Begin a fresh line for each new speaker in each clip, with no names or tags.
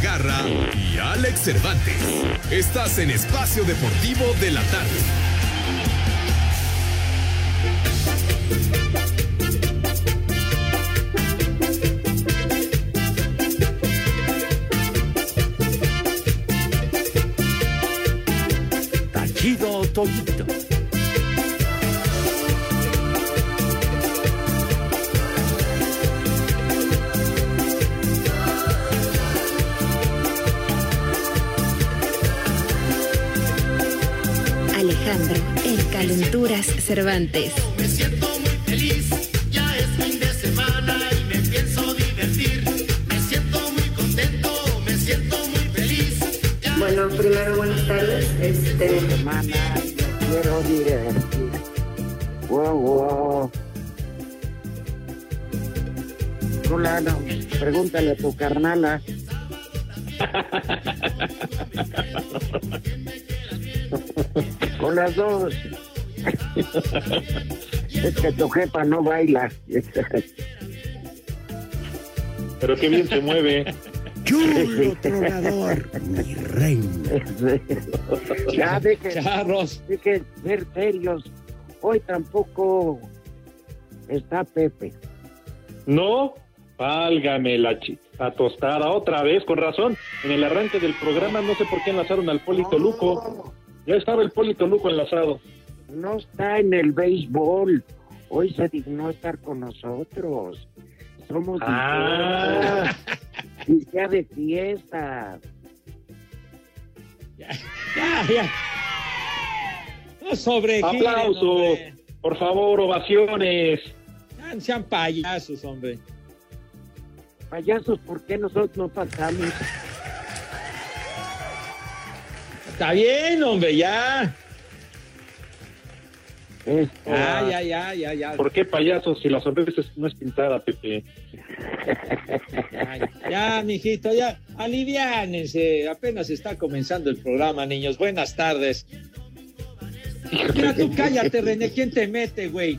Y Alex Cervantes. Estás en Espacio Deportivo de la Tarde.
Tachido Toyito.
Alejandro, el Calenturas Cervantes.
Me siento muy feliz, ya es fin de semana y me pienso divertir. Me siento muy contento, me siento muy feliz.
Bueno, primero buenas tardes. Este,
semana quiero divertir. Wow, wow. Fulano, pregúntale a tu carnala. Las dos. Es que tu jefa no baila.
Pero qué bien se mueve.
Chulo tronador, mi reina.
ya dejen,
Charros.
dejen ser serios. Hoy tampoco está Pepe.
No, válgame la la tostada otra vez, con razón. En el arranque del programa no sé por qué enlazaron al Polito Luco. Ya estaba el Polito Luco enlazado.
No está en el béisbol. Hoy se dignó estar con nosotros. Somos
Ah.
y ya de fiesta.
Ya, ya. No sobre
Aplausos. Por favor, ovaciones.
Sean, sean payasos, hombre.
Payasos, ¿por qué nosotros no pasamos?
Está bien, hombre, ya.
Esto,
Ya, ya, ya, ya.
¿Por qué payasos si la sonrisa no es pintada, Pepe?
Ay, ya, mijito, ya. Aliviánense. Apenas está comenzando el programa, niños. Buenas tardes. Mira, tú cállate, René. ¿Quién te mete, güey?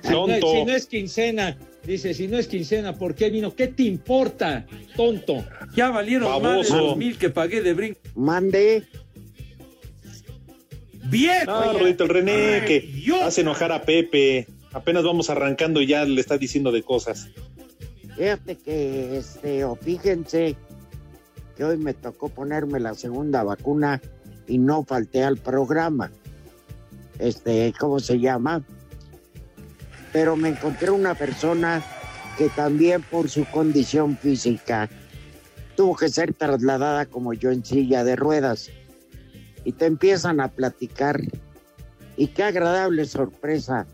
Si no, si no es quincena, dice, si no es quincena, ¿por qué vino? ¿Qué te importa, tonto?
Ya valieron más de los mil que pagué de brinco.
Mande.
¡Bien!
No, Rodito, el René,
Ay,
que
idiota.
hace enojar a Pepe. Apenas vamos arrancando y ya le está diciendo de cosas.
Fíjate que, este, o fíjense que hoy me tocó ponerme la segunda vacuna y no falté al programa. Este, ¿cómo se llama? Pero me encontré una persona que también por su condición física tuvo que ser trasladada como yo en silla de ruedas. Y te empiezan a platicar. Y qué agradable sorpresa.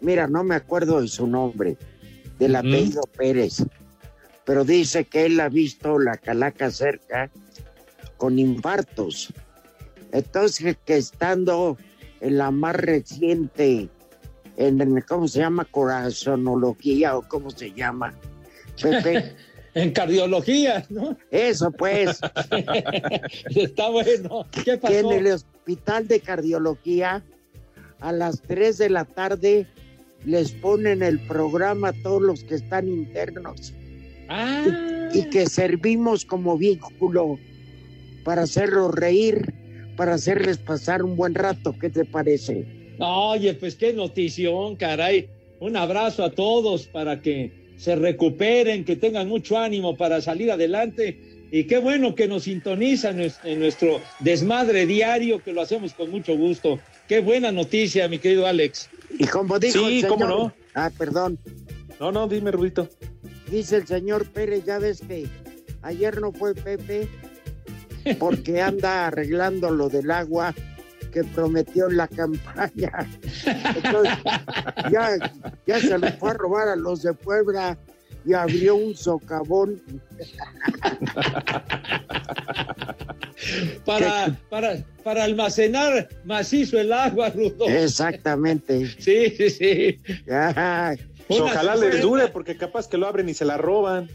Mira, no me acuerdo de su nombre, del apellido Pérez, pero dice que él ha visto la calaca cerca con infartos. Entonces, que estando en la más reciente, en, ¿cómo se llama? Corazonología o cómo se llama. Pepe,
En cardiología, ¿no?
eso pues,
Está bueno. ¿Qué
que en
pasó?
el hospital de cardiología a las 3 de la tarde les ponen el programa a todos los que están internos
Ah,
y que servimos como vínculo para hacerlos reír, para hacerles pasar un buen rato. ¿Qué te parece?
Oye, pues qué notición, caray. Un abrazo a todos para que se recuperen, que tengan mucho ánimo para salir adelante. Y qué bueno que nos sintonizan en- nuestro desmadre diario, que lo hacemos con mucho gusto. Qué buena noticia, mi querido Alex.
Y como dijo
Sí,
el
cómo
señor-
no.
Ah, perdón.
No, no, dime, Rudito.
Dice el señor Pérez, ya ves que ayer no fue Pepe porque anda arreglando lo del agua que prometió en la campaña. Entonces, ya, ya se le fue a robar a los de Puebla y abrió un socavón.
Para, para, para almacenar macizo el agua, Rudo.
Exactamente.
Sí, sí, sí.
Ojalá les dure, porque capaz que lo abren y se la roban.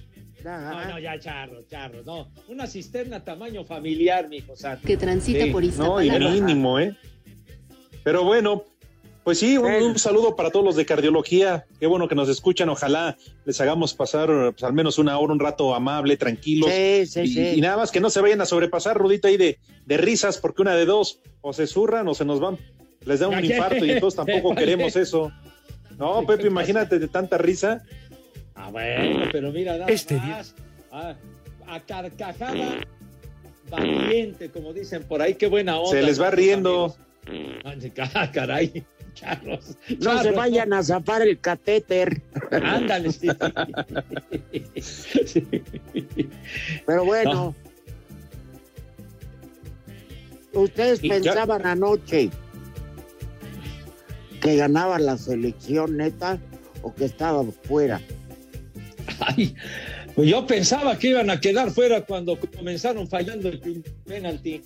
No, no, ya charro, charro, no. Una cisterna tamaño familiar, mi hijo santo.
Que transita
Sí.
por
No, y
Iztapalapa.
mínimo, ¿eh? Pero bueno, pues sí, un, un saludo para todos los de cardiología. Qué bueno que nos escuchan. Ojalá les hagamos pasar pues, al menos una hora, un rato amable, tranquilos.
Sí, sí,
y,
sí.
y nada más que no se vayan a sobrepasar, Rudito, ahí de, de risas, porque una de dos, o se zurran o se nos van, les da un infarto y entonces tampoco queremos eso. No,
¿Qué
Pepe, imagínate de tanta risa.
Ah, bueno, pero mira, nada
Este
más. Ah, a carcajada valiente, como dicen por ahí, qué buena onda.
Se les va riendo.
Ah, caray, charros.
no se vayan a zafar el catéter.
Ándale, sí. Sí.
Pero bueno. Ustedes
Y
pensaban anoche que ganaba la selección neta o que estaba fuera.
Ay, pues yo pensaba que iban a quedar fuera cuando comenzaron fallando el penalti.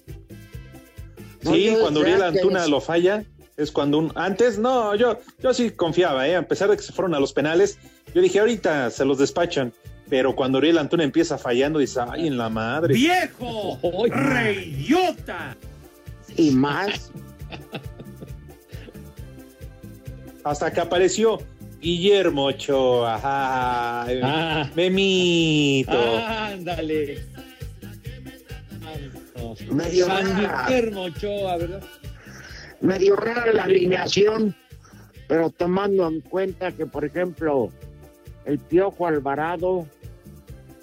No,
sí, cuando Uriel Antuna lo falla, es cuando un. Antes, no, yo, yo sí confiaba, ¿eh? A pesar de que se fueron a los penales, yo dije, ahorita se los despachan. Pero cuando Uriel Antuna empieza fallando, dice, ay, en la madre.
¡Viejo! ¡Reyota!
Y más,
Hasta que apareció Guillermo Ochoa. Ay,
Ah.
Memito.
Ándale.
Medio
San
rara.
Guillermo Ochoa, ¿verdad?
medio rara la alineación, pero tomando en cuenta que, por ejemplo, el Piojo Alvarado,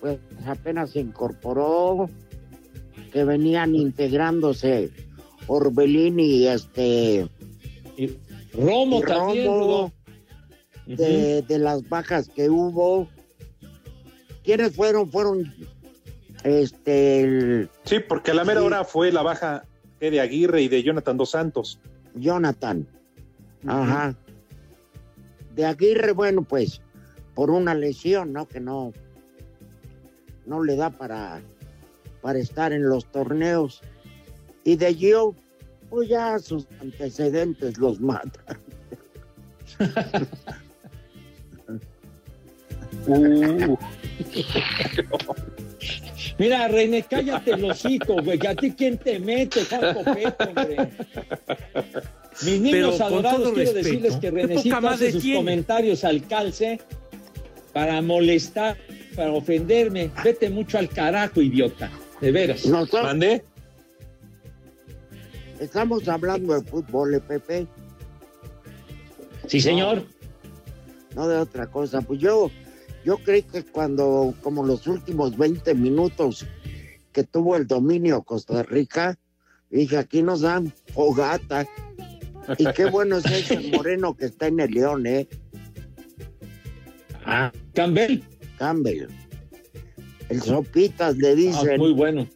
pues apenas se incorporó, que venían integrándose Orbelín y este
Y Romo
y
también,
Romo, De, de las bajas que hubo. ¿Quiénes fueron? Fueron este el
Sí, porque a la mera
Sí.
hora fue la baja de Aguirre y de Jonathan Dos Santos.
Jonathan. Ajá. De Aguirre, bueno, pues, por una lesión, ¿no? Que no, no le da para, para estar en los torneos. Y de Gio, pues ya sus antecedentes los matan.
Uh,
Mira, René, cállate los hocico, güey. que ¿A ti quién te mete, Juan Copeto, hombre? Mis niños
Pero,
adorados, quiero
respeto,
decirles que
¿qué
Renecito hace sus
tiene?
comentarios al calce para molestar, para ofenderme. Vete mucho al carajo, idiota. De veras.
Nosotros
¿Mandé?
estamos hablando de fútbol, ¿eh, Pepe,
Sí, señor.
no de otra cosa. Pues yo, yo creí que cuando, como los últimos 20 minutos que tuvo el dominio Costa Rica, dije, aquí nos dan fogata. Y qué bueno es ese moreno que está en el León, ¿eh?
Ah, Campbell.
Campbell. El Sopitas le
Ah,
dicen.
muy bueno.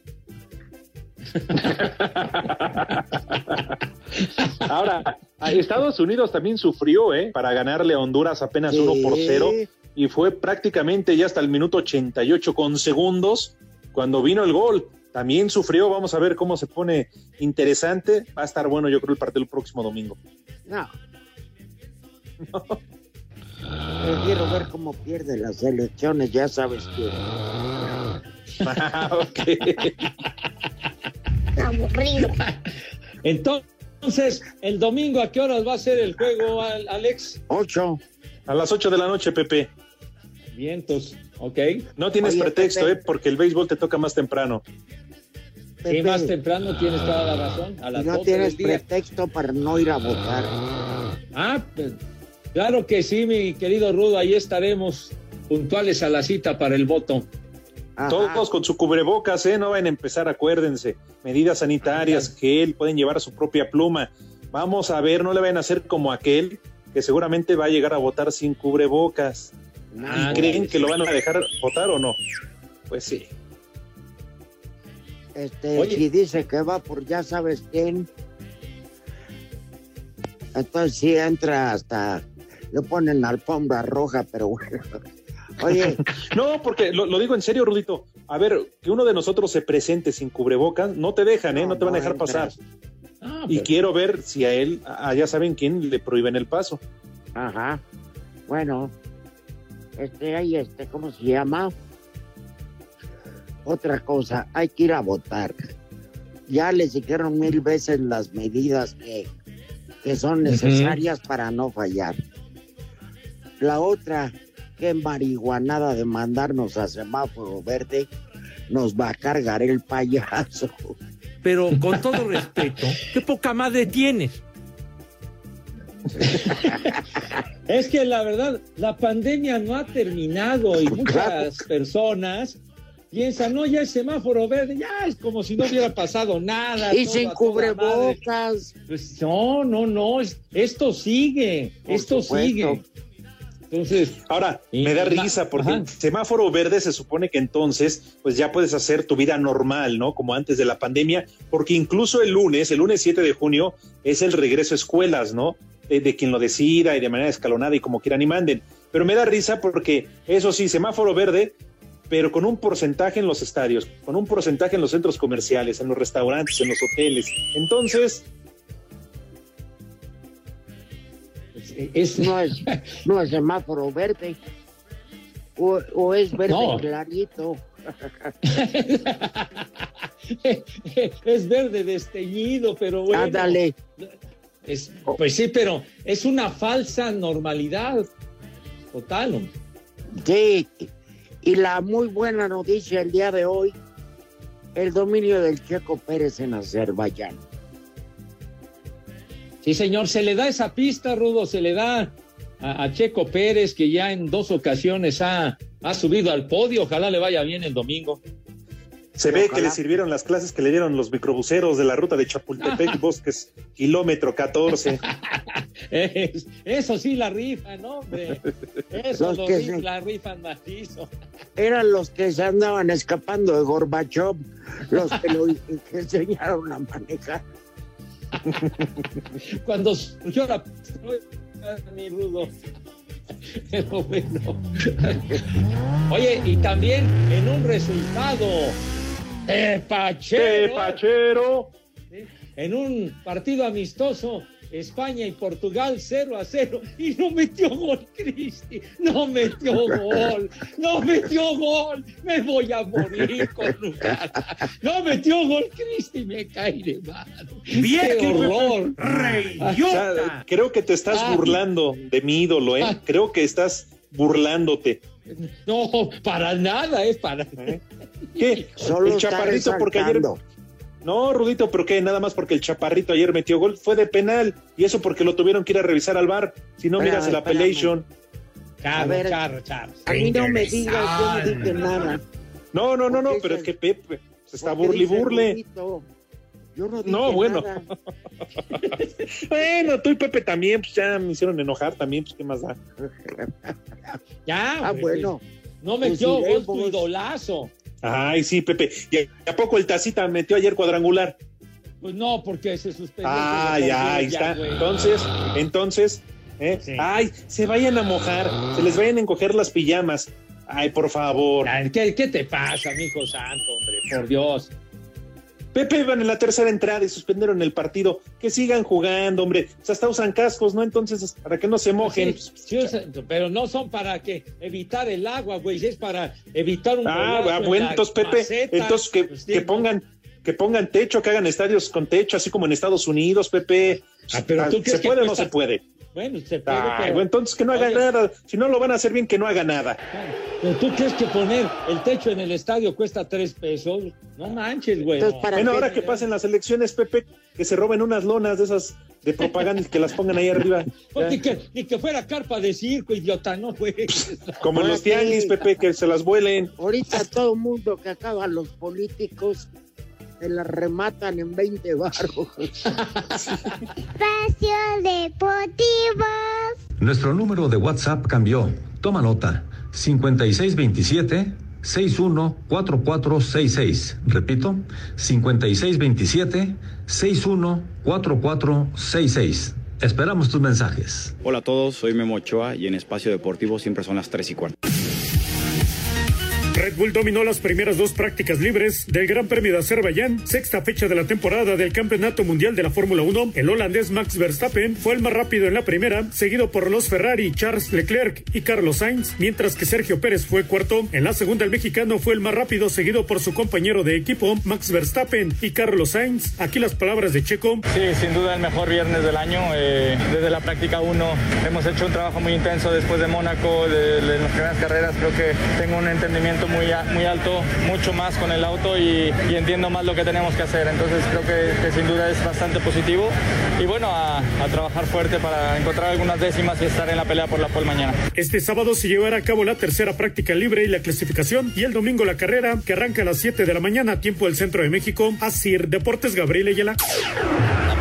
Ahora, Estados Unidos también sufrió, ¿eh? Para ganarle a Honduras apenas
Sí.
uno por cero. Y fue prácticamente ya hasta el minuto 88 con segundos cuando vino el gol. También sufrió. Vamos a ver cómo se pone interesante. Va a estar bueno, yo creo, el partido el próximo domingo.
No. Prefiero ver cómo pierde las elecciones, ya sabes que.
Ah, ok.
Entonces, el domingo, ¿a qué horas va a ser el juego, Al- Alex?
Ocho.
A las 8 de la noche, Pepe.
Vientos, ok.
No tienes
Oye,
pretexto,
Pepe.
¿eh? Porque el béisbol te toca más temprano.
Sí,
Pepe,
más temprano tienes toda la razón. A las
no
12
tienes pretexto para no ir a votar.
Ah, pues, Claro que sí, mi querido Rudo, ahí estaremos puntuales a la cita para el voto.
Todos con su cubrebocas, ¿eh? No van a empezar, acuérdense. Medidas sanitarias, gel, pueden llevar su propia pluma. Vamos a ver, no le vayan a hacer como aquel que seguramente va a llegar a votar sin cubrebocas. ¿Y creen que lo van a dejar votar o no? Pues sí.
Este,
Oye.
si dice que va por ya sabes quién, entonces sí entra hasta, le ponen alfombra roja, pero bueno. Oye,
No, porque lo, lo digo en serio, Rudito. A ver, que uno de nosotros se presente sin cubrebocas, no te dejan, ¿eh? No, te van a dejar pasar.
Ah,
Y
pero-
quiero ver si a él, a, ya saben quién le prohíben el paso.
ajá, bueno, este, hay este, ¿cómo se llama? Otra cosa, hay que ir a votar. Ya les dijeron mil veces las medidas que, que son necesarias para no fallar. La otra, que marihuanada de mandarnos a semáforo verde, nos va a cargar el payaso.
Pero con todo respeto, qué poca madre tienes.
Es que la verdad, la pandemia no ha terminado y muchas personas piensan, no, ya es semáforo verde, ya es como si no hubiera pasado nada.
Y sin cubrebocas.
Pues no, no, no, es- esto sigue,
Por
esto
supuesto.
sigue. Entonces,
Ahora,
Y-
me da risa porque
ajá.
semáforo verde se supone que entonces, pues ya puedes hacer tu vida normal, ¿no? Como antes de la pandemia, porque incluso el lunes, el lunes 7 de junio, es el regreso a escuelas, ¿no? De, de quien lo decida y de manera escalonada y como quieran y manden. Pero me da risa porque, eso sí, semáforo verde, pero con un porcentaje en los estadios, con un porcentaje en los centros comerciales, en los restaurantes, en los hoteles. Entonces,
es,
No es, no es semáforo verde. O, o es verde
No.
clarito.
es verde desteñido, pero bueno.
Ándale.
Es, pues sí, pero es una falsa normalidad. Total. hombre.
Sí. Y la muy buena noticia el día de hoy, el dominio del Checo Pérez en Azerbaiyán.
Sí, señor, se le da esa pista, Rudo, se le da a, a Checo Pérez, que ya en dos ocasiones ha, ha subido al podio. Ojalá le vaya bien el domingo.
Se ve
Ojalá.
que le sirvieron las clases que le dieron los microbuseros de la ruta de Chapultepec, Bosques, kilómetro 14.
Es- eso sí la rifan, hombre. Eso
Los
lo
que
rif-
se-
la rifan macizo.
Eran los que se andaban escapando de Gorbachev, los que lo que enseñaron a manejar.
Cuando surgió la mi rudo. Pero bueno. Oye, y también en un resultado eh, pachero,
Pachero!
en un partido amistoso, España y Portugal 0 a 0 y no metió gol Cristi, no metió gol, no metió gol, me voy a morir con lugar. No metió gol Cristi, me cae de mano.
Bien,
¡Qué horror!
O sea,
¡Reyota!
creo que te estás
Ah.
burlando de mi ídolo, ¿eh?
Ah.
Creo que estás burlándote.
No, para nada, es para
¿Qué?
Solo
el chaparrito, porque ayer. No, Rudito, pero que nada más porque el chaparrito ayer metió gol, fue de penal. Y eso porque lo tuvieron que ir a revisar al bar. Si no, miras el appellation.
Charro,
A ver.
charro, charro.
A mí no me digas, yo no dije nada.
No, no, no, no, pero es que Pepe se está
Porque
burle.
Rudito, Yo no dije
No, bueno.
nada.
Bueno, tú y Pepe también, pues ya me hicieron enojar también, pues qué más da.
Ya,
Ah, bueno.
No
Pues
metió gol
iremos.
tu idolazo.
Ay, sí, Pepe. ¿Y a poco el Tacita metió ayer cuadrangular?
Pues no, porque se suspendió.
Ah, ya, ahí está.
güey.
Entonces, entonces, ¿eh?
Sí.
ay, se vayan a mojar, se les vayan a encoger las pijamas. Ay, por favor.
¿Qué, qué te pasa, mijo santo, hombre? Por Dios.
Pepe iban en la tercera entrada y suspendieron el partido. Que sigan jugando, hombre. O sea, hasta usan cascos, ¿no? Entonces, para que no se mojen.
Sí, pero no son para que evitar el agua, güey, es para evitar un
Ah, ah, bueno, entonces, Pepe,
maceta.
entonces que,
Pues,
pongan que pongan techo, que hagan estadios con techo, así como en Estados Unidos, Pepe.
Ah, pero ¿tú
¿Se
crees que
puede o no se puede?
Bueno, se puede,
Ay,
pero-
bueno, entonces que no haga
Oye.
nada. Si no lo van a hacer bien, que no haga nada.
pero ¿Tú crees que poner el techo en el estadio cuesta tres pesos? No manches, güey.
Entonces,
no.
¿para
Bueno,
qué?
ahora que pasen las elecciones, Pepe, que se roben unas lonas de esas de propaganda y que las pongan ahí arriba. Ya.
Ni que, ni que fuera carpa de circo, idiota, no, güey.
Como en los tianguis, Pepe, que se las vuelen.
Ahorita todo el mundo que acaba los políticos se las rematan en 20 barros.
Espacio Deportivo.
Nuestro número de WhatsApp cambió. Toma nota. 5627 614466. Repito, 5627 614466. Esperamos tus mensajes.
Hola a todos, soy Memo Ochoa y en Espacio Deportivo siempre son las 3 y cuarto.
Red Bull dominó las primeras dos prácticas libres del Gran Premio de Azerbaiyán, sexta fecha de la temporada del Campeonato Mundial de la Fórmula 1. El holandés Max Verstappen fue el más rápido en la primera, seguido por los Ferrari, Charles Leclerc y Carlos Sainz, mientras que Sergio Pérez fue cuarto. En la segunda, el mexicano fue el más rápido, seguido por su compañero de equipo, Max Verstappen y Carlos Sainz. Aquí las palabras de Checo.
Sí, sin duda el mejor viernes del año. Eh, desde la práctica 1 hemos hecho un trabajo muy intenso después de Mónaco, de, las primeras carreras. Creo que tengo un entendimiento muy, muy alto, mucho más con el auto y, y entiendo más lo que tenemos que hacer. Entonces creo que, que sin duda es bastante positivo. Y bueno, a, a trabajar fuerte para encontrar algunas décimas y estar en la pelea por la pole mañana.
Este sábado se llevará a cabo la tercera práctica libre y la clasificación y el domingo la carrera que arranca a las 7 de la mañana tiempo del centro de México. Asir Deportes Gabriel Ayala.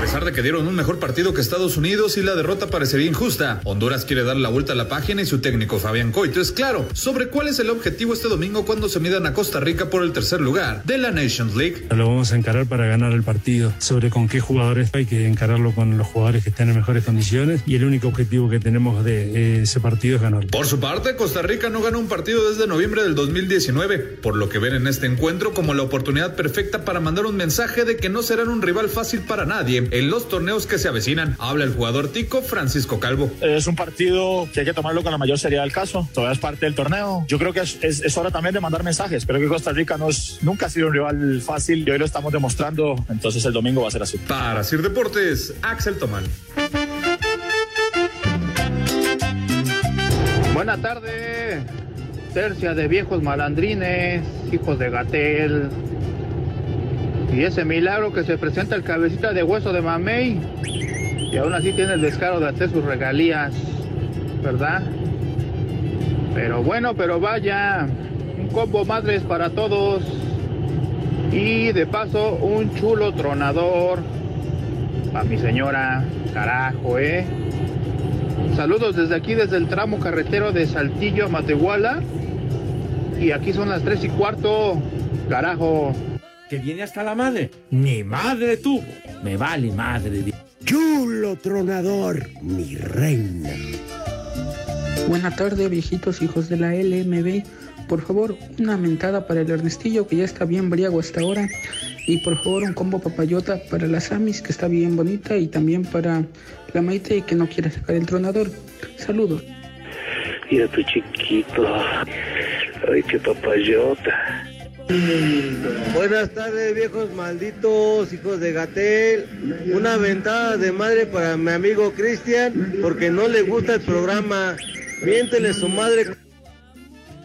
A pesar de que dieron un mejor partido que Estados Unidos y la derrota parecería injusta, Honduras quiere dar la vuelta a la página y su técnico Fabián Coito es claro sobre cuál es el objetivo este domingo cuando se midan a Costa Rica por el tercer lugar de la Nations League.
Lo vamos a encarar para ganar el partido. Sobre con qué jugadores hay que encararlo con los jugadores que estén en mejores condiciones y el único objetivo que tenemos de eh, ese partido es ganarlo.
Por su parte, Costa Rica no ganó un partido desde noviembre del 2019, por lo que ven en este encuentro como la oportunidad perfecta para mandar un mensaje de que no serán un rival fácil para nadie en los torneos que se avecinan. Habla el jugador tico Francisco Calvo.
Es un partido que hay que tomarlo con la mayor seriedad del caso. Todavía es parte del torneo. Yo creo que es, es- es hora también de mandar mensajes. Creo que Costa Rica no es- nunca ha sido un rival fácil y hoy lo estamos demostrando. Entonces el domingo va a ser así.
Para Sir Deportes, Axel Tomán.
Buena tarde, tercia de viejos malandrines, hijos de Gatel. Y ese milagro que se presenta el cabecita de hueso de mamey. Y aún así tiene el descaro de hacer sus regalías, ¿verdad? Pero bueno, pero vaya, un combo madres para todos. Y de paso, un chulo tronador para mi señora. Carajo, ¿eh? Saludos desde aquí, desde el tramo carretero de Saltillo a Matehuala. Y aquí son las tres y cuarto. Carajo.
Que viene hasta la madre. Ni madre tuvo. Me vale madre.
Chulo tronador, mi reina.
Buena tarde, viejitos hijos de la LMB. Por favor, una mentada para el Ernestillo, que ya está bien briago hasta ahora. Y por favor, un combo papayota para la Samis, que está bien bonita. Y también para la Maite, que no quiere sacar el tronador. Saludos.
Mira tu chiquito. Ay, qué papayota.
Buenas tardes, viejos malditos, hijos de Gatel. Una ventada de madre para mi amigo Cristian, porque no le gusta el programa. Miéntele su madre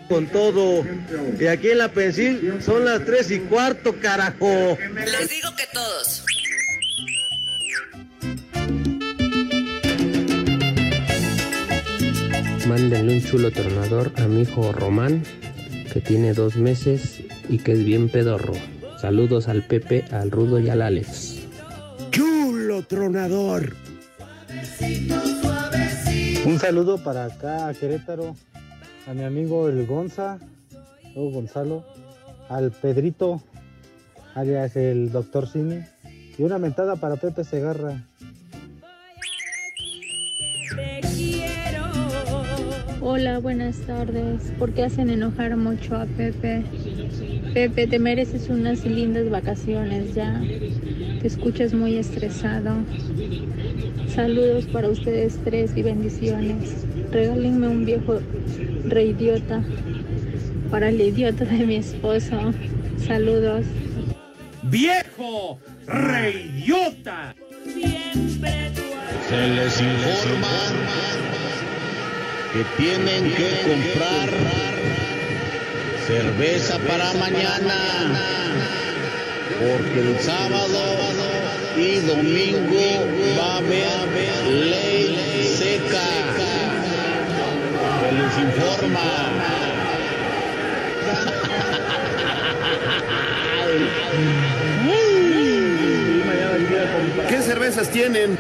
con todo. Y aquí en la Pensil son las tres y cuarto, carajo.
Les digo que todos.
Mándenle un chulo tronador a mi hijo Román, que tiene dos meses y que es bien pedorro. Saludos al Pepe, al Rudo y al Alex.
Chulo tronador.
Un saludo para acá a Querétaro, a mi amigo el Gonza, o Gonzalo, al Pedrito, alias el Doctor Cine, y una mentada para Pepe Segarra.
Hola, buenas tardes. ¿Por qué hacen enojar mucho a Pepe? Pepe, te mereces unas lindas vacaciones ya. Te escuchas muy estresado. Saludos para ustedes tres y bendiciones. Regálenme un viejo reidiota para el idiota de mi esposo. Saludos.
¡Viejo! ¡Reyota!
Se les informa que tienen que comprar cerveza para mañana, porque el sábado y domingo va a haber ley seca. Se les informa.
¿Qué cervezas tienen?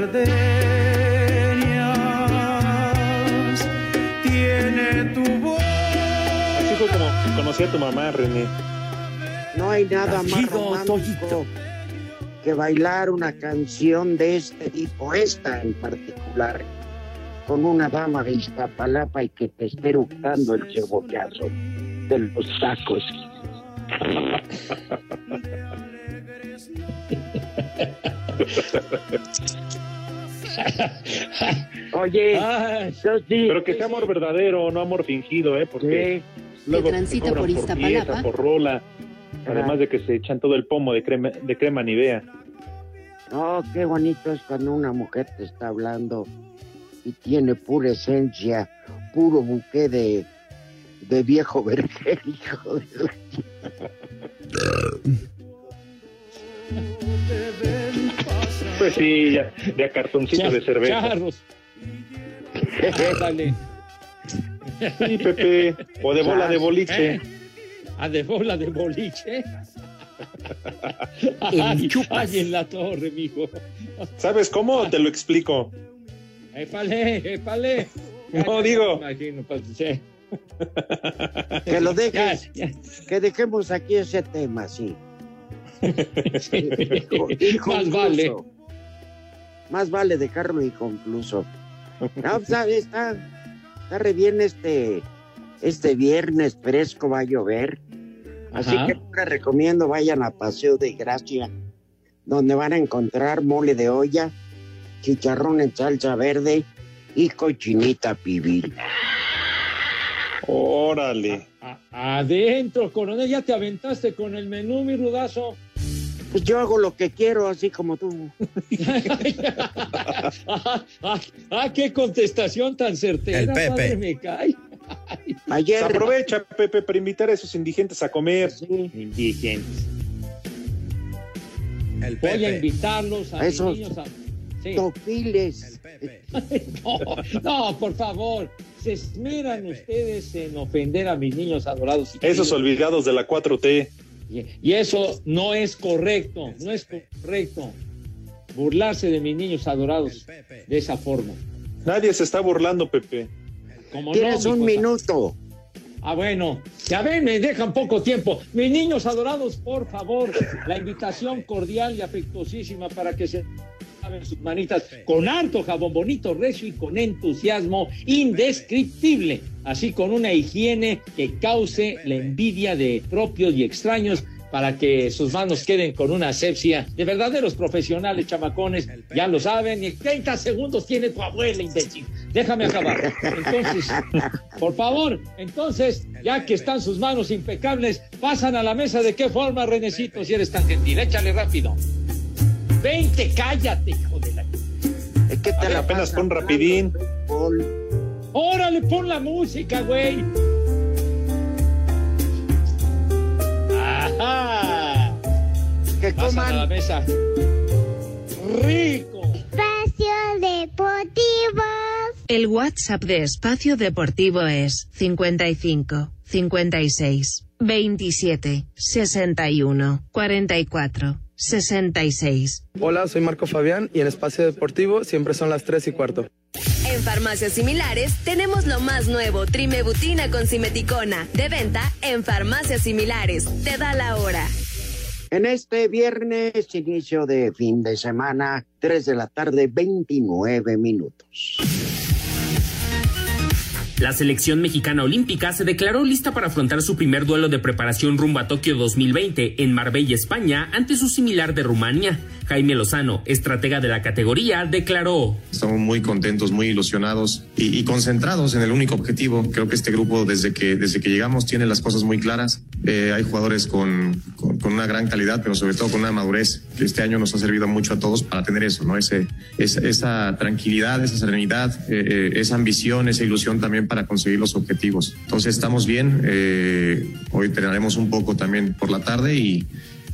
Gardenias tiene tu voz.
Así fue como conocí a tu mamá, René.
No hay nada más romántico que bailar una canción de este tipo, esta en particular, con una dama de Iztapalapa y que te esté eructando el cebollazo de los tacos. Oye, yo sí.
Pero que sea amor verdadero, no amor fingido, ¿eh? Porque luego
Que transita
cobran
por
por
Iztapalapa.
pieza, por rola. Además de que se echan todo el pomo de crema, de crema Nivea.
Oh, qué bonito es cuando una mujer te está hablando y tiene pura esencia, puro buque de, de viejo vergel, hijo de
Pues sí, ya, de a cartoncito de cerveza.
Charros. Ándale.
Sí, Pepe. O de bola de boliche.
¿Eh? A de bola de boliche.
El
Ay, ay, en la torre, mijo.
¿Sabes cómo? Te lo explico.
Épale, épale.
No, digo.
Imagino, pues, sí.
Que lo dejes,
Ya, ya.
que dejemos aquí ese tema, sí. Inconcluso.
Más vale.
Más vale dejarlo inconcluso. No, pues, está, está re bien este, este viernes fresco, va a llover. Así
Ajá.
que les recomiendo vayan a Paseo de Gracia, donde van a encontrar mole de olla, chicharrón en salsa verde y cochinita pibil.
Órale.
Adentro, coronel, ya te aventaste con el menú, mi rudazo.
Pues yo hago lo que quiero, así como tú.
ah, ah, ah, qué contestación tan certera.
El Pepe.
padre, me cae.
Ayer.
Se aprovecha, Pepe, para invitar a esos indigentes a comer.
Indigentes.
El
Voy a invitarlos a,
A esos
niños a... Sí.
Topiles.
no, no, por favor. Se esmeran ustedes en ofender a mis niños adorados. y
Esos olvidados de la 4T.
Y, eso no es correcto, no es correcto. Burlarse de mis niños adorados de esa forma.
Nadie se está burlando, Pepe.
Como
Tienes
no,
un minuto.
Ah, bueno, ya ven, me dejan poco tiempo. Mis niños adorados, por favor, la invitación cordial y afectuosísima para que se laven sus manitas con harto jabón bonito, recio y con entusiasmo indescriptible, así con una higiene que cause la envidia de propios y extraños para que sus manos queden con una asepsia de verdaderos profesionales chamacones, ya lo saben, y 30 segundos tiene tu abuela, imbécil. Déjame acabar. Entonces, por favor, entonces, ya que están sus manos impecables, pasan a la mesa de qué forma, Renecito, si eres tan gentil. Échale rápido. Vente, cállate, hijo de la.
Es que te la
Apenas
pasas
pon rapidín.
Órale, pon la música, güey. Ajá.
Que
Pasan a la
coman.
mesa. Rico.
Espacio Deportivo.
El WhatsApp de Espacio Deportivo es 55 56 27 61 44 66.
Hola, soy Marco Fabián y en Espacio Deportivo siempre son las 3 y cuarto.
En farmacias similares tenemos lo más nuevo, trimebutina con simeticona, de venta en farmacias similares. Te da la hora.
En este viernes, inicio de fin de semana, 3 de la tarde, 29 minutos.
La selección mexicana olímpica se declaró lista para afrontar su primer duelo de preparación rumbo a Tokio 2020 en Marbella, España, ante su similar de Rumania. Jaime Lozano, estratega de la categoría, declaró.
Estamos muy contentos, muy ilusionados y, y concentrados en el único objetivo. Creo que este grupo desde que, desde que llegamos tiene las cosas muy claras. Eh, hay jugadores con, con, con, una gran calidad, pero sobre todo con una madurez que este año nos ha servido mucho a todos para tener eso, ¿no? Ese, esa, esa tranquilidad, esa serenidad, eh, esa ambición, esa ilusión también para conseguir los objetivos. Entonces estamos bien. Eh, hoy entrenaremos un poco también por la tarde y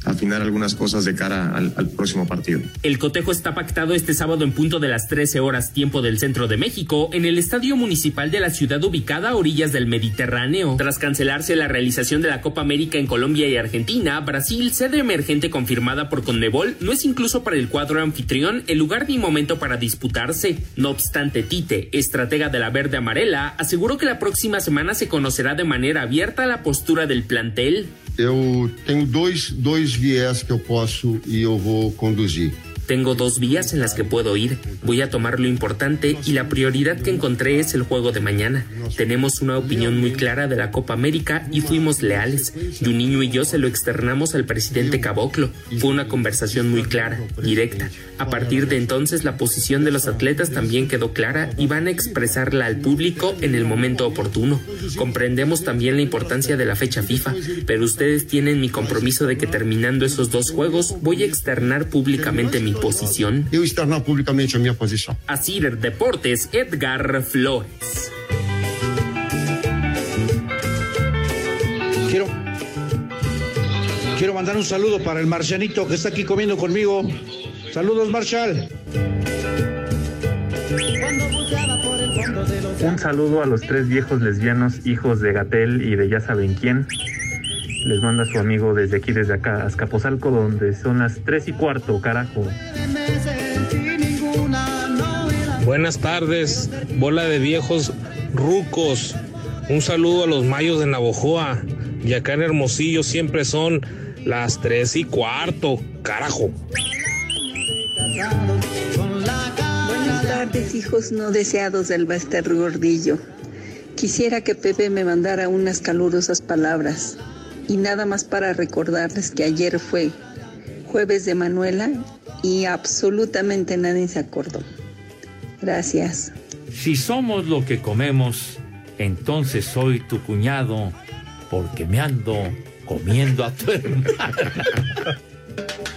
afinar algunas cosas de cara al, próximo partido.
El cotejo está pactado este sábado en punto de las 13 horas tiempo del centro de México en el Estadio Municipal de la ciudad ubicada a orillas del Mediterráneo. Tras cancelarse la realización de la Copa América en Colombia y Argentina, Brasil, sede emergente confirmada por Conmebol, no es incluso para el cuadro anfitrión el lugar ni momento para disputarse. No obstante, Tite, estratega de la verde amarela, aseguró que la próxima semana se conocerá de manera abierta la postura del plantel.
Eu tenho dois, dois viés que eu posso e eu vou conduzir.
Tengo dos vías en las que puedo ir. Voy a tomar lo importante y la prioridad que encontré es el juego de mañana. Tenemos una opinión muy clara de la Copa América y fuimos leales. Juninho y yo se lo externamos al presidente Caboclo. Fue una conversación muy clara, directa. A partir de entonces la posición de los atletas también quedó clara y van a expresarla al público en el momento oportuno. Comprendemos también la importancia de la fecha FIFA, pero ustedes tienen mi compromiso de que terminando esos dos juegos voy a externar públicamente mi posición.
Eu externar publicamente a minha posição.
Así Deportes, Edgar Flores.
Quiero, quiero mandar un saludo para el marcianito que está aquí comiendo conmigo. Saludos, Marshall.
Un saludo a los tres viejos lesbianos, hijos de Gatel y de ya saben quién. Les manda su amigo desde aquí, desde acá, Azcapotzalco, donde son las tres y cuarto, carajo.
Buenas tardes, bola de viejos rucos. Un saludo a los mayos de Navojoa. Y acá en Hermosillo siempre son las tres y cuarto, carajo.
Buenas tardes, hijos no deseados del Bester Gordillo. Quisiera que Pepe me mandara unas calurosas palabras. Y nada más para recordarles que ayer fue jueves de Manuela y absolutamente nadie se acordó. Gracias.
Si somos lo que comemos, entonces soy tu cuñado, porque me ando comiendo a tu hermana.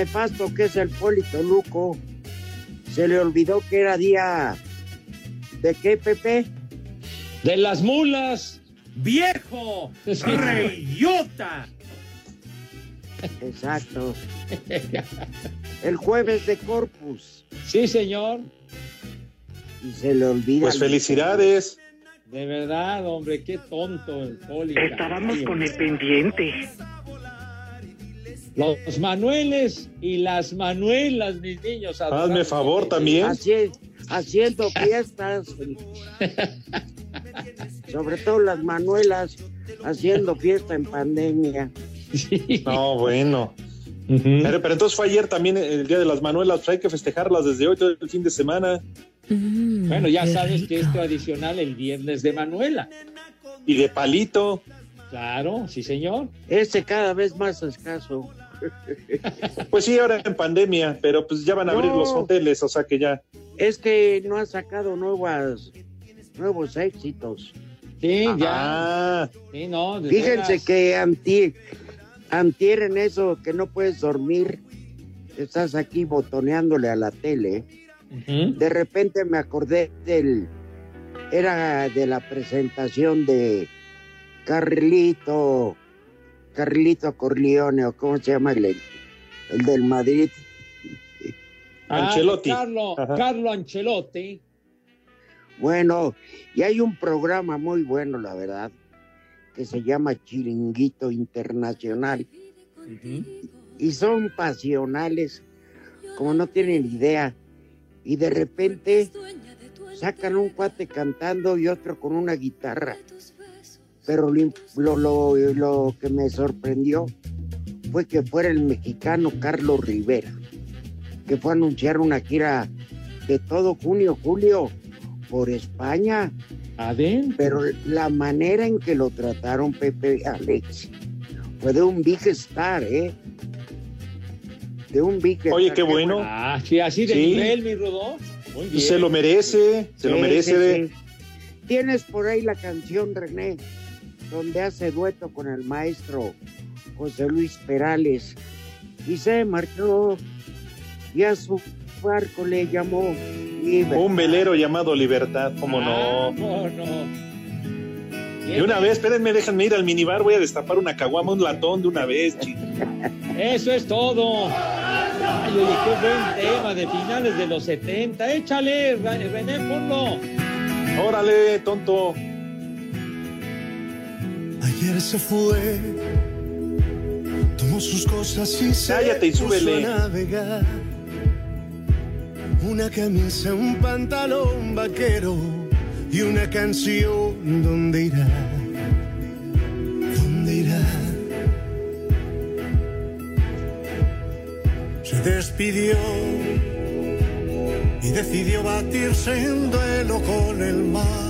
nefasto que es el Polito Luco. Se le olvidó que era día de qué, Pepe?
De las mulas.
¡Viejo! ¡Reyota!
Exacto. El jueves de Corpus.
Sí, señor.
Y se le olvida.
Pues felicidades.
De verdad, hombre, qué tonto el poli.
Estábamos con el pendiente.
Los Manueles y las Manuelas, mis niños.
Hazme favor también.
Así, haciendo fiestas. Sobre todo las Manuelas haciendo fiesta en pandemia.
No, bueno. Uh -huh. pero, pero, entonces fue ayer también el Día de las Manuelas, pues hay que festejarlas desde hoy todo el fin de semana.
Mm, bueno, ya sabes que es tradicional el viernes de Manuela.
Y de palito.
Claro, sí, señor.
Ese cada vez más escaso.
Pues sí, ahora en pandemia, pero pues ya van a no, abrir los hoteles, o sea que ya.
Es que no ha sacado nuevas, nuevos éxitos.
Sí, ya. Sí, no,
Fíjense veras. que antier, antier en eso que no puedes dormir, estás aquí botoneándole a la tele. Uh -huh. De repente me acordé del, era de la presentación de Carlito, Carlito Corleone, o cómo se llama el, el del Madrid.
Ah, Ancelotti. Carlo, Carlo Ancelotti.
Bueno, y hay un programa muy bueno, la verdad, que se llama Chiringuito Internacional. Y son pasionales, como no tienen idea. Y de repente sacan un cuate cantando y otro con una guitarra. Pero lo, lo, lo que me sorprendió fue que fuera el mexicano Carlos Rivera, que fue a anunciar una gira de todo junio, julio, por España.
Adentro.
Pero la manera en que lo trataron Pepe Alex fue de un big star, ¿eh? De un big
Oye,
star.
qué bueno.
Ah, sí, así de
Sí.
nivel, mi Rodó. Muy bien.
Se lo merece, se lo merece.
sí,
de-.
Tienes por ahí la canción, René, donde hace dueto con el maestro José Luis Perales. Y se marchó y a su barco le llamó Libertad.
Un velero llamado Libertad, cómo no.
No, no.
De una vez, espérenme, déjenme ir al minibar, voy a destapar una caguama, un latón de una vez, chico.
Eso es todo. Ay, oye, qué buen tema de finales de los 70. Échale, Re- René, ponlo.
Órale, tonto.
Ayer se fue, tomó sus cosas y se
Cállate y
puso
súbele.
a navegar. Una camisa, un pantalón vaquero y una canción. ¿Dónde irá? ¿Dónde irá? Se despidió y decidió batirse en duelo con el mar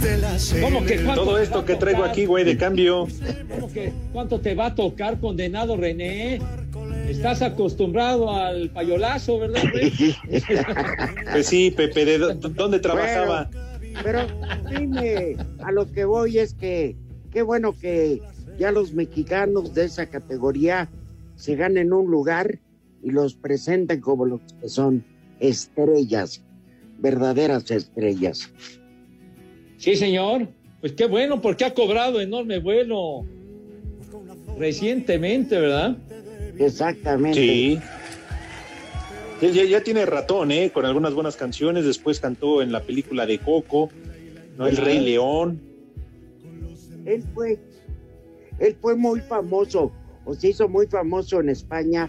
estelas
¿Cómo que
Todo esto que traigo aquí, güey, de cambio.
¿Cómo que cuánto te va a tocar, condenado René? Estás acostumbrado al payolazo, ¿verdad, güey?
Pues sí, Pepe, ¿de dó- dónde trabajaba?
Pero dime, a lo que voy es que qué bueno que ya los mexicanos de esa categoría se ganen un lugar y los presenten como los que son estrellas, verdaderas estrellas.
Sí, señor. Pues qué bueno, porque ha cobrado enorme vuelo recientemente, ¿verdad?
Exactamente.
Sí. Ya, ya- ya tiene ratón, ¿eh? Con algunas buenas canciones. Después cantó en la película de Coco, ¿no? El Rey León.
Él fue, él fue muy famoso, o se hizo muy famoso en España,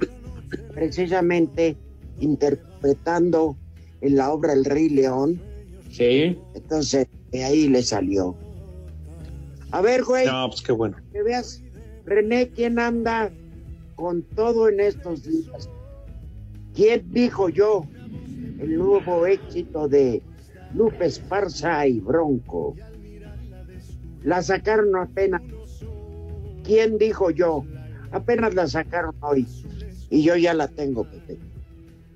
precisamente interpretando en la obra El Rey León.
Sí.
Entonces, de ahí le salió. A ver, güey,
No, pues qué bueno.
que veas, René, ¿quién anda con todo en estos días? ¿Quién dijo yo? El nuevo éxito de Lupe Esparza y Bronco. La sacaron apenas. ¿Quién dijo yo? Apenas la sacaron hoy. Y yo ya la tengo, Pepe.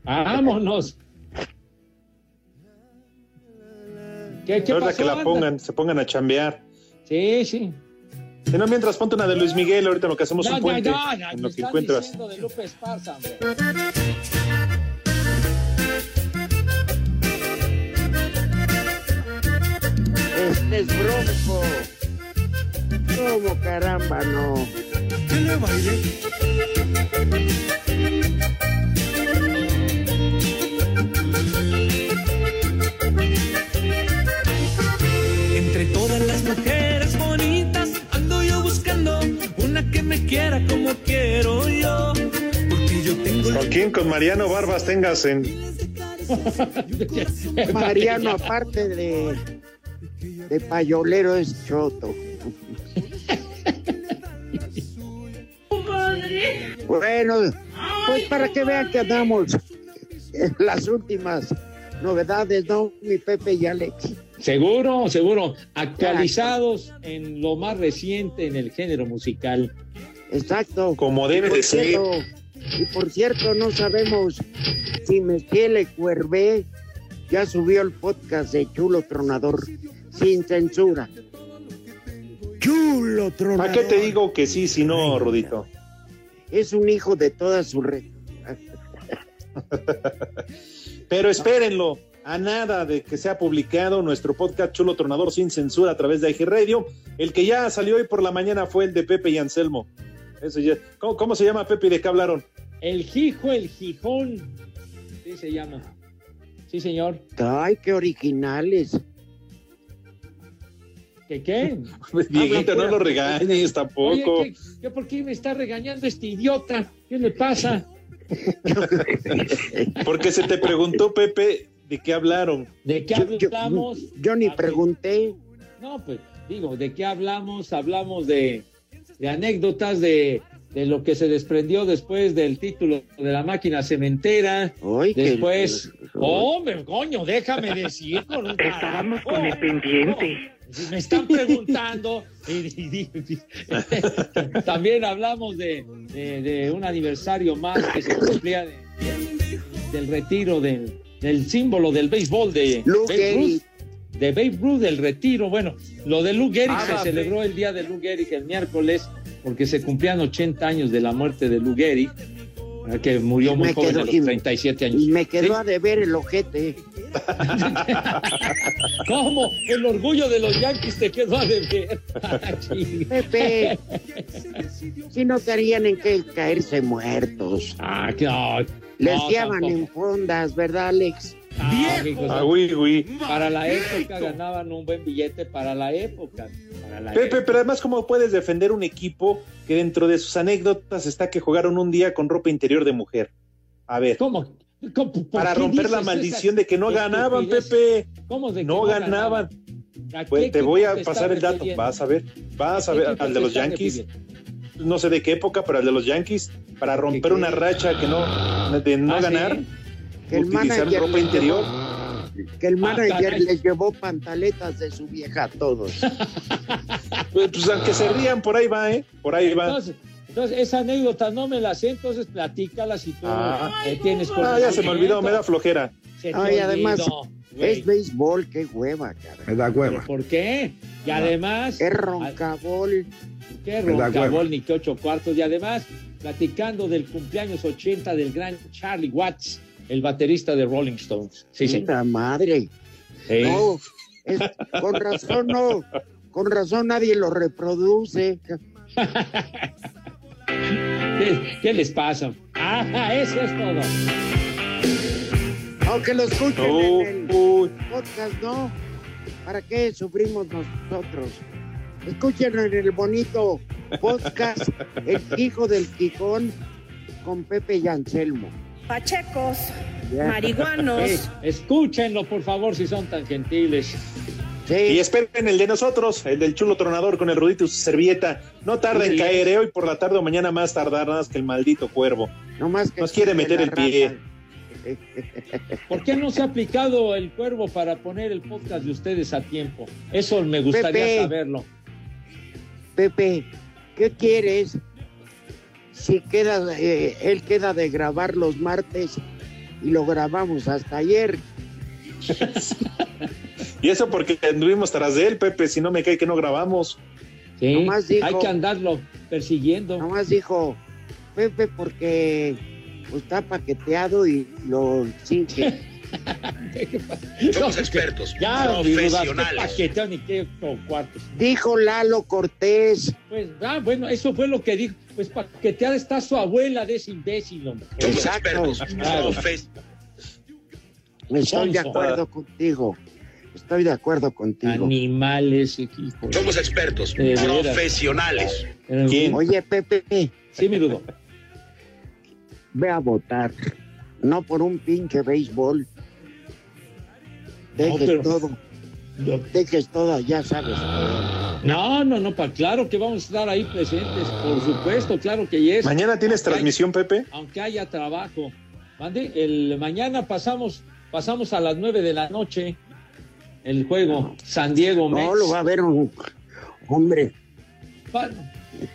Vámonos. ¿Qué, qué pasó,
que la
anda?
pongan, se pongan a chambear.
Sí, sí.
Si no, mientras ponte una de Luis Miguel, ahorita lo que hacemos
No,
un puente,
no, no, no,
en lo que encuentras.
de Lupe Esparza.
Este es Bronco. ¿Cómo caramba no?
que le baile.
Mujeres bonitas ando yo buscando una que me quiera como quiero yo. Porque yo tengo
¿Con quién? Con Mariano Barbas tengas en.
Mariano, aparte de, de payolero, es choto. Bueno, pues para que vean que andamos en las últimas novedades, ¿no? Mi Pepe y Alex.
Seguro, seguro. Actualizados en lo más reciente en el género musical.
Exacto.
Como debe de ser.
cierto, Y por cierto, no sabemos si Mestiele Cuervé ya subió el podcast de Chulo Tronador sin censura. Chulo Tronador.
¿A qué te digo que sí, si no, Rudito?
es un hijo de toda su red.
Pero espérenlo, a nada de que sea publicado nuestro podcast Chulo Tronador sin censura a través de IG Radio. El que ya salió hoy por la mañana fue el de Pepe y Anselmo. Eso ya. ¿Cómo, cómo se llama Pepe y de qué hablaron?
El Gijo, el Gijón. Sí se llama. Sí, señor.
Ay, qué originales.
¿Qué qué?
Dieguito, no lo regañes tampoco.
Oye, ¿qué, qué- por qué me está regañando este idiota? ¿Qué le pasa?
Porque se te preguntó, Pepe, de qué hablaron.
¿De qué
Yo- yo-
hablamos?
Yo ni pregunté.
No, pues digo, ¿de qué hablamos? Hablamos de, de anécdotas de, de lo que se desprendió después del título de la máquina cementera.
Ay,
Después, hombre, coño, déjame decir con un
Estábamos
carajo.
con el pendiente.
Si Me están preguntando. y- y- y- también hablamos de, de- de un aniversario más que se cumplía de- del retiro del, del símbolo del béisbol de Babe. Ruth. De Babe Ruth, del retiro. Bueno, lo de Lou Gehrig
Ah,
se
sí.
celebró el día de Lou Gehrig el miércoles porque se cumplían 80 años de la muerte de Lou Gehrig, que murió muy joven
quedó-
a los
y-
37 años.
Y me quedó
¿Sí?
a deber el ojete.
¿Cómo? El orgullo de los Yankees te quedó a deber.
Pepe, si no estarían en que caerse muertos.
Ah, que no.
Les
no,
llaman
tampoco.
en fondas, ¿verdad, Alex?
Ah, hijos
Ah, uy, uy.
Para la época ganaban un buen billete para la época. Para la
Pepe,
época.
pero además, ¿cómo puedes defender un equipo que dentro de sus anécdotas está que jugaron un día con ropa interior de mujer? A ver,
¿Cómo? ¿Cómo- por
para romper la maldición
esa
de que no ganaban? Pepe.
¿Cómo de que
No ganaban.
¿A
Pues te voy a pasar el dato. Vas a ver, vas a
¿A qué
ver al de los Yankees.
refiriendo?
No sé de qué época, pero al de los Yankees, para romper una racha que no, de no
Ah,
ganar,
¿sí?
Que el
utilizar ropa interior.
llevó- que el manager
caray.
les llevó pantaletas de su vieja a todos.
Pues, pues, aunque se rían, por ahí va, ¿eh? Por ahí va.
Entonces, entonces, esa anécdota no me la sé, entonces platícala si tú
Ah.
eh, tienes
Ah, ya se me olvidó, me da flojera.
Se te
Ay, además, es béisbol, qué hueva, cara.
Me da
¿Pero
hueva.
¿Por qué? Y además,
Es roncabol.
qué
Me da
roncabol ni qué ocho cuartos. Y además, platicando del cumpleaños 80 del gran Charlie Watts, el baterista de Rolling Stones. Sí, sí.
Madre.
Sí.
No, es- con razón no. Con razón nadie lo reproduce.
¿Qué, qué les pasa? Ah, eso es todo.
Aunque lo escuchen en el podcast, ¿no? ¿Para qué sufrimos nosotros? Escúchenlo en el bonito podcast El Hijo del Quijón con Pepe y Anselmo.
Pachecos,
Ya.
marihuanos.
Sí, escúchenlo, por favor, si son tan gentiles.
Y
Sí,
esperen el de nosotros, el del chulo tronador con el rudito y su servilleta. No tarda en
Sí.
caer, ¿eh? hoy por la tarde o mañana más tardar nada más que el maldito cuervo.
nomás que
Nos quiere
escuchen
meter el pie.
¿Por qué no se ha aplicado el cuervo para poner el podcast de ustedes a tiempo? Eso me gustaría
Pepe.
saberlo.
Pepe, ¿qué quieres? Si queda, eh, él queda de grabar los martes y lo grabamos hasta ayer.
Y eso porque anduvimos tras de él, Pepe, si no me cae que no grabamos.
Sí,
Nomás dijo-
hay que andarlo persiguiendo.
Nomás dijo Pepe porque pues, está paqueteado y lo sigue.
Somos expertos, ya, profesionales. ¿Qué paqueteo ni qué cuartos?
Dijo Lalo Cortés.
Pues, ah, bueno, eso fue lo que dijo. Pues paqueteada está su abuela de ese imbécil, hombre.
Exacto.
Claro.
Estoy de acuerdo contigo. Estoy de acuerdo contigo.
Animales, hijo.
Somos expertos, profesionales.
¿Quién?
Oye, Pepe,
Sí, mi dudo.
Ve a votar. No por un pinche béisbol. Dejes
pero-
todo. Dejes todo, ya sabes.
No, no, no, pa, claro que vamos a estar ahí presentes, por supuesto, claro que yes.
Mañana tienes
Aunque
transmisión, Pepe.
aunque haya trabajo. Mande, el mañana pasamos, pasamos a las nueve de la noche el juego San Diego Mets.
No, lo va a ver un hombre.
Va-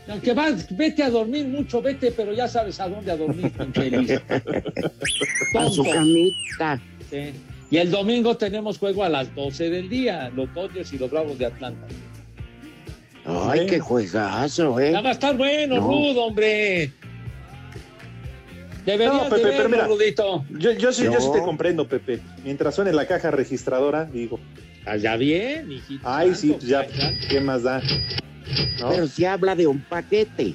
aunque vas, vete a dormir mucho, vete, pero ya sabes a dónde a dormir, infeliz.
A su
Tonto.
camita.
Sí. Y el domingo tenemos juego a las 12 del día, los Dodgers y los Bravos de Atlanta.
Ay, qué juegazo, ¿eh?
Ya va a estar bueno,
No.
rudo, hombre. Deberías
No,
de
Pepe, pero
verlo,
mira,
Rudito.
Yo, yo, sí, yo sí te comprendo, Pepe. Mientras suene la caja registradora, digo,
Ya bien, hijito.
ay, sí, pues ya,
ya.
¿qué más da? ¿No?
Pero si habla de un paquete.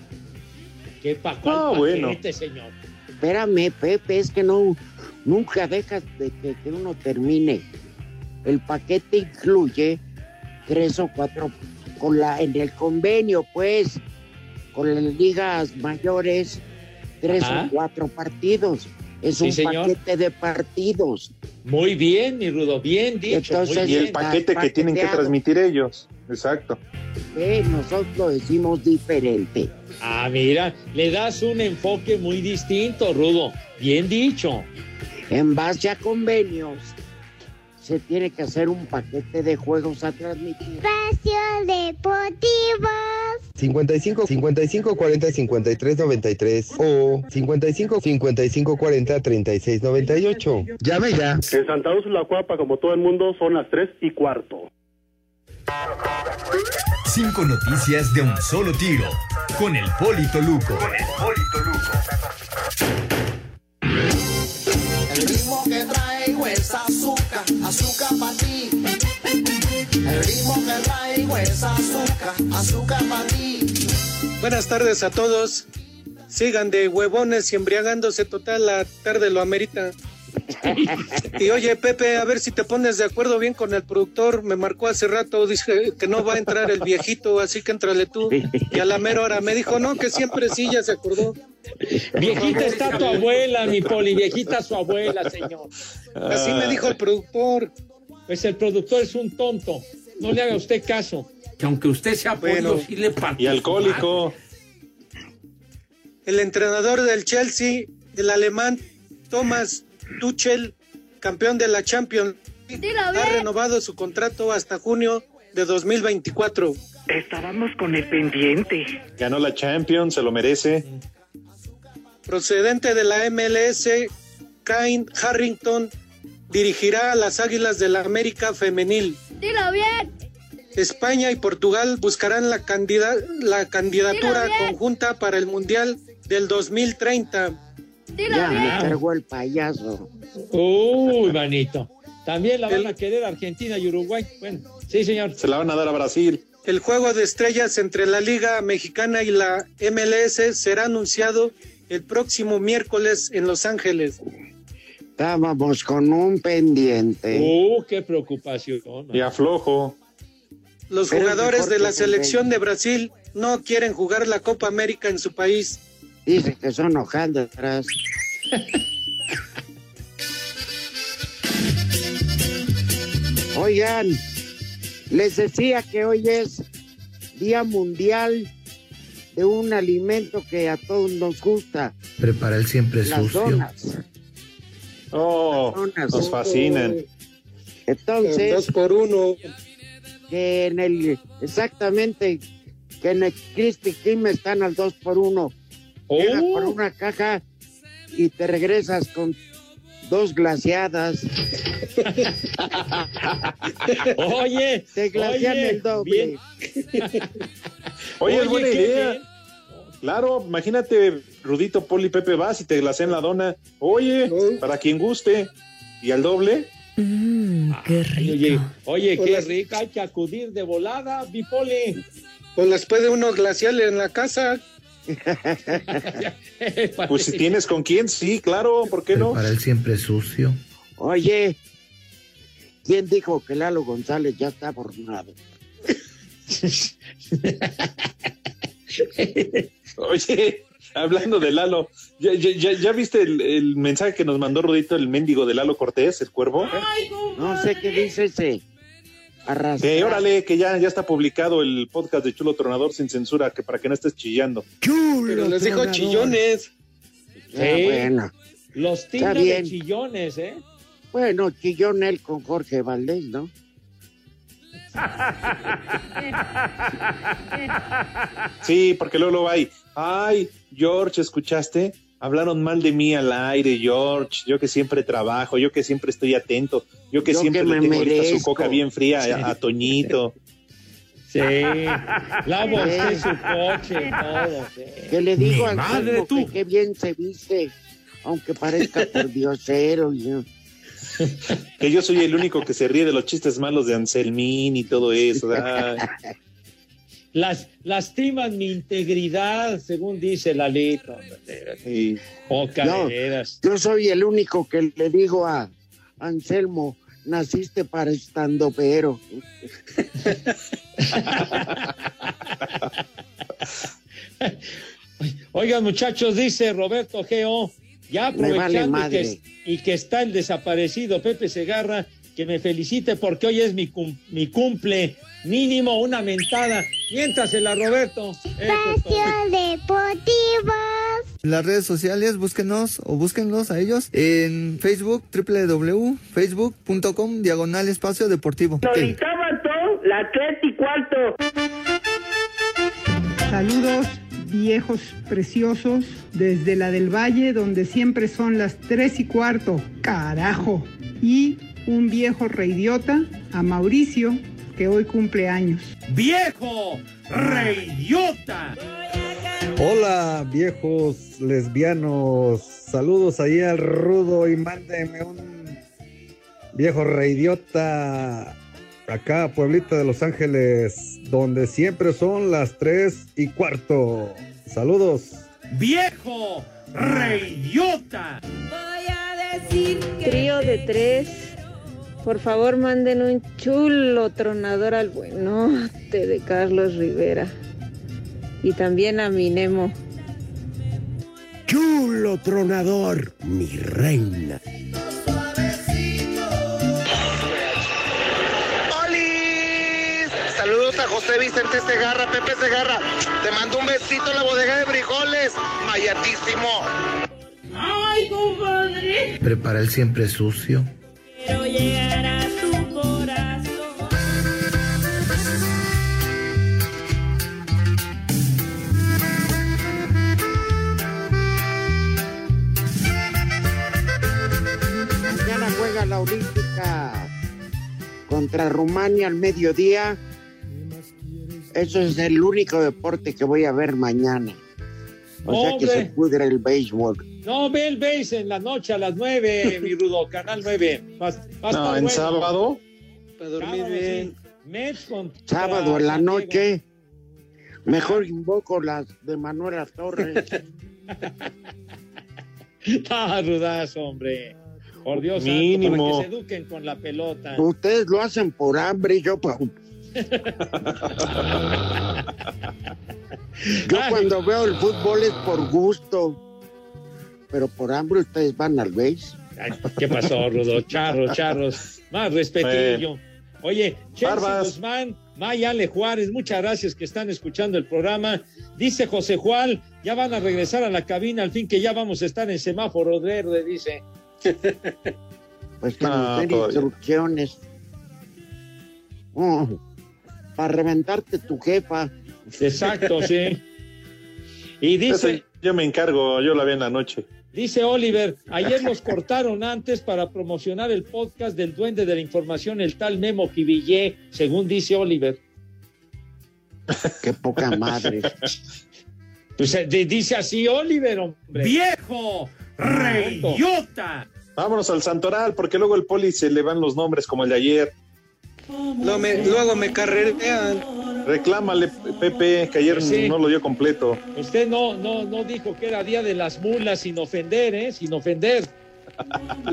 ¿Qué pa' cuál
No, bueno.
paquete, señor?
Espérame, Pepe, es que no, nunca dejas de que, que uno termine. El paquete incluye tres o cuatro con la, en el convenio, pues, con las ligas mayores, tres
Ajá.
o cuatro partidos. Es
Sí,
un
señor.
paquete de partidos.
Muy bien, mi Rudo, bien dicho.
Entonces,
muy
Y el paquete que tienen que transmitir ellos. Exacto.
Eh, nosotros lo decimos diferente.
Ah, mira, le das un enfoque muy distinto, Rudo. Bien dicho.
En base a convenios, se tiene que hacer un paquete de juegos a transmitir.
Espacio Deportivo.
55 55 40 53 93 o 55 55 40 36 98. Llame ya.
En Santa Úrsula, Cuapa, como todo el mundo, son las tres y cuarto.
Cinco noticias de un solo tiro. Con el Polito Luco.
El ritmo que traigo es azúcar, azúcar para ti. El ritmo que traigo es azúcar, azúcar para ti.
Buenas tardes a todos. Sigan de huevones y embriagándose total, la tarde lo amerita. Y oye, Pepe, a ver si te pones de acuerdo bien con el productor. Me marcó hace rato, dice que no va a entrar el viejito, así que entrale tú. Y a la mera hora me dijo, no, que siempre sí, ya se acordó.
Viejita está tu abuela, mi poli. Viejita su abuela, señor.
Así me dijo el productor.
Pues el productor es un tonto. No le haga usted caso.
Que aunque usted sea
Bueno.
sí le
Y alcohólico.
El entrenador del Chelsea, el alemán Thomas Tuchel, campeón de la Champions, League, ha renovado su contrato hasta junio de 2024.
Estábamos con el pendiente.
Ganó la Champions, se lo merece.
Procedente de la MLS, Kane Harrington dirigirá a las Águilas de la América Femenil.
Dilo bien.
España y Portugal buscarán la, candida- la candidatura conjunta para el Mundial del 2030.
Dilo
Ya me
bien.
cargó el payaso.
Uy, manito. También la van a querer Argentina y Uruguay. Bueno, sí, señor.
Se la van a dar a Brasil.
El juego de estrellas entre la Liga Mexicana y la MLS será anunciado el próximo miércoles en Los Ángeles.
Estábamos con un pendiente.
Uh, qué preocupación.
Y aflojo.
Los
Pero
jugadores de la
el
selección
de
Brasil no quieren jugar la Copa América en su país.
Dice que son atrás. Oigan, les decía que hoy es Día Mundial de un alimento que a todos nos gusta,
Prepara el siempre
las donas.
Oh,
Donas.
nos fascinan.
Entonces,
Dos por uno.
que en el, exactamente, que en el Krispy Kreme están al 2 por 1
Oh.
por una caja y te regresas con dos glaciadas.
Oye,
Te glacian
oye,
el doble.
bien.
Oye, es
Oye,
buena idea.
bien.
Claro, imagínate, Rudito, Poli, Pepe, vas y te glasean la dona. Oye, para quien guste. Y al doble.
qué rico. Oye, oye, qué
Hola.
rico. Hay que acudir de volada, Bipoli.
Pues les puede uno glacial en la casa.
Pues si tienes con quién, sí, claro, ¿por qué no?
el siempre sucio.
Oye, ¿quién dijo que Lalo González ya está formado?
Oye, hablando de Lalo, ¿ya, ya, ya- ya viste el, el mensaje que nos mandó Rudito, el mendigo de Lalo Cortés, el cuervo?
No sé qué dice ese. Arrastrar.
Que órale, que ya, ya está publicado el podcast de Chulo Tronador sin censura, que para que no estés chillando.
Pero les dijo chillones.
Ah, bueno.
Los tigres de chillones, ¿eh?
Bueno, chillón él con Jorge Valdés, ¿no?
Sí, porque luego lo va ahí. Ay, George, ¿escuchaste? Hablaron mal de mí al aire, George. Yo que siempre trabajo, yo que siempre estoy atento, yo que
Yo
siempre
que
le
me
tengo lista su coca bien fría a-
Sí.
a, Toñito.
Sí. Lavo usted su coche, todo. sí.
Que le digo
Mi
al
madre, tú.
que qué bien se viste. aunque parezca por diosero. Yo.
Que yo soy el único que se ríe de los chistes malos de Anselmín y todo eso. Ay.
Las, lastiman mi integridad, según dice Lalito.
Sí.
Poca
No,
veras.
yo soy el único que le digo a Anselmo, naciste para estando pero.
Oigan, muchachos, dice Roberto Geo, ya
vale
aprovechando y, que, y que está el desaparecido Pepe Segarra, que me felicite porque hoy es mi, cum- mi cumple, mínimo una mentada. Miéntasela, Roberto. Todo.
Espacio Deportivo.
En las redes sociales, búsquenos o búsquenlos a ellos en Facebook, www.facebook.com, diagonal espacio deportivo.
Sábato, la tres y cuarto.
Saludos viejos preciosos desde la del Valle donde siempre son las tres y cuarto. Carajo. Y un viejo reidiota a Mauricio que hoy cumple años.
¡Viejo! ¡Reidiota!
Hola, viejos lesbianos. Saludos ahí al rudo y mándenme un viejo reidiota acá, Pueblita de Los Ángeles, donde siempre son las tres y cuarto. Saludos.
¡Viejo! ¡Reidiota!
Trío de tres. Por favor, manden un chulo tronador al buenote de Carlos Rivera. Y también a mi Nemo.
Chulo tronador, mi reina.
Saludos a José Vicente Segarra, Pepe Segarra. Te mando un besito en la bodega de frijoles. Mayatísimo.
Ay, compadre.
Prepara el siempre sucio.
Mañana juega la Olímpica contra Rumania al mediodía. Eso es el único deporte que voy a ver mañana. O sea que se pudre el béisbol.
No, ve el base en la noche a las nueve, mi rudo, canal 9. Va, va a
No, en
bueno.
sábado.
Para dormir
Sábado,
bien.
sí.
Sábado en la noche. Mejor invoco las de Manuela Torres.
Ah, rudazo, hombre. Por Dios santo,
Mínimo.
para que se eduquen con la pelota.
Ustedes lo hacen por hambre y yo por... Yo cuando veo el fútbol es por gusto. Pero por hambre ustedes van al.
Ay, ¿Qué pasó, Rudo? Charros, charros. Más respetillo. Oye, Chelsea. Guzmán, Maya Ale Juárez, muchas gracias que están escuchando el programa. Dice José Juan, ya van a regresar a la cabina, al fin que ya vamos a estar en semáforo verde, dice.
Pues que
No,
nos den instrucciones. Oh, para reventarte tu jefa.
Exacto, sí. Y
Eso
dice,
yo me encargo, yo la veo en la noche.
Dice Oliver, ayer los cortaron antes para promocionar el podcast del duende de la información, el tal Memo Jivillé, según dice Oliver.
Qué poca madre.
Pues eh, di- dice así Oliver, hombre.
¡Viejo! ¡Reyota!
Vámonos al Santoral, porque luego el poli se le van los nombres como el de ayer.
Luego me, luego me carrerean.
Reclámale, Pepe, que ayer
Sí.
no lo dio completo.
Usted no, no, no dijo que era día de las mulas sin ofender, ¿eh? Sin ofender.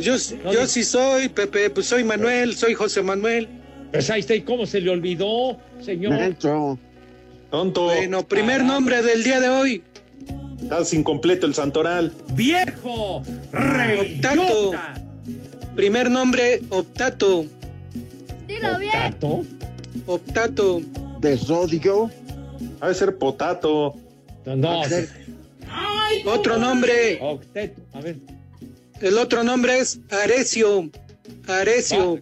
Yo,
No,
yo
di-
sí soy, Pepe, pues soy Manuel, soy José Manuel.
Pues ahí está, ¿y cómo se le olvidó, señor?
Tonto,
Bueno, primer nombre del día de hoy,
estás incompleto el Santoral.
¡Viejo!
Optato. Primer nombre, Optato.
Dilo bien.
¿Tato?
Optato.
De sodio.
Ha de ser potato.
No,
Hacer-
Otro nombre,
octeto. A ver,
el otro nombre es Arecio. Arecio.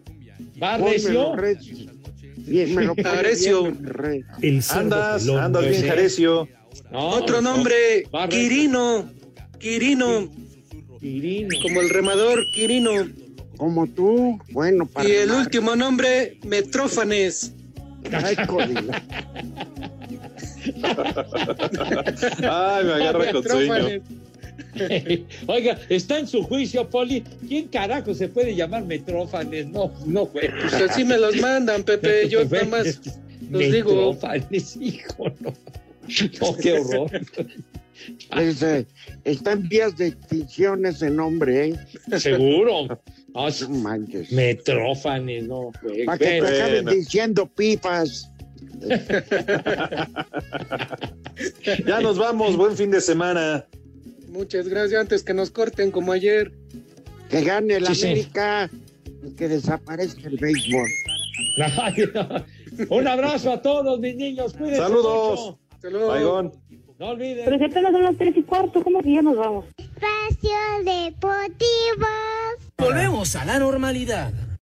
¿va
Pónmelo
recio?
recio. Bien, me lo pone
Arecio.
bien re-
El
Andas, andas bien.
No,
Otro
no,
nombre. Quirino. Quirino.
Quirino.
Como el remador, Quirino.
Como tú. Bueno, para.
Y el
remar.
último nombre, Metrófanes.
Ay, jodido.
Ay, me agarra con sueño.
Metrófanes. Oiga, está en su juicio, Poli. ¿Quién carajo se puede llamar Metrófanes? No, no, güey.
Pues así me los mandan, Pepe. Yo nada más los digo.
Metrófanes, hijo, no. No, qué horror.
Este, está en vías de extinción ese nombre, ¿eh?
Seguro. No,
No manches.
Metrófanes, no, güey.
Para que te acaben diciendo pipas.
Ya nos vamos, buen fin de semana.
Muchas gracias. Antes que nos corten como ayer.
Que gane el
Sí, sí.
América y que desaparezca el béisbol.
Un abrazo a todos, mis niños. Cuídense
Saludos.
mucho.
Baigón.
No olviden.
Pero si apenas son las tres y cuarto, ¿cómo que ya nos vamos?
Espacio Deportivo.
Volvemos a la normalidad.